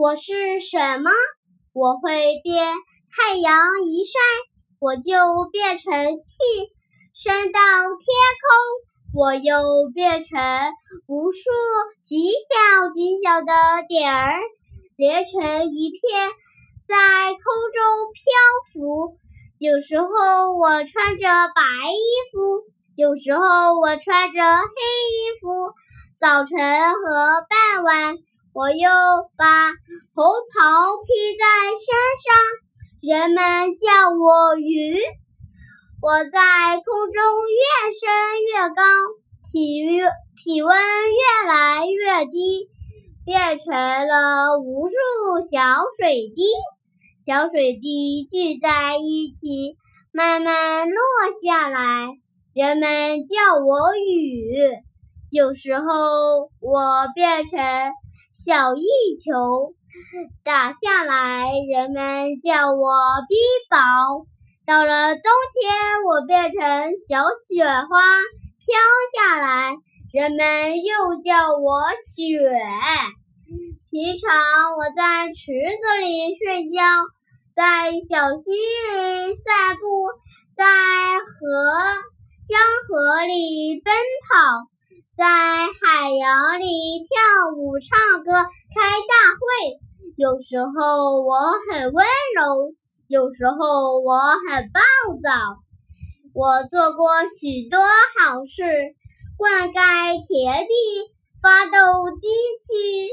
我是什么？我会变。太阳一晒，我就变成气，升到天空。我又变成无数极小极小的点儿，连成一片，在空中漂浮。有时候我穿着白衣服，有时候我穿着黑衣服。早晨和傍晚，我又把红袍披在身上。人们叫我雨，我在空中越升越高，体育体温越来越低，变成了无数小水滴，小水滴聚在一起，慢慢落下来。人们叫我雨，有时候我变成小翼球。打下来，人们叫我冰雹。到了冬天，我变成小雪花飘下来，人们又叫我雪。平常我在池子里睡觉，在小溪里散步，在河江河里奔跑，在海洋里跳舞唱歌开大会。有时候我很温柔，有时候我很暴躁。我做过许多好事，灌溉田地，发动机器，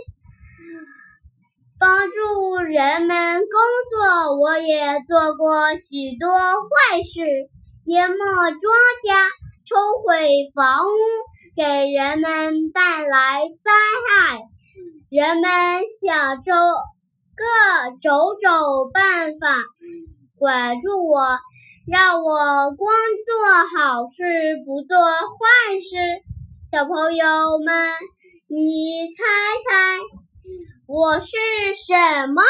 帮助人们工作。我也做过许多坏事，淹没庄稼，冲毁房屋，给人们带来灾害。人们想着。各种种办法管住我，让我光做好事不做坏事。小朋友们，你猜猜我是什么？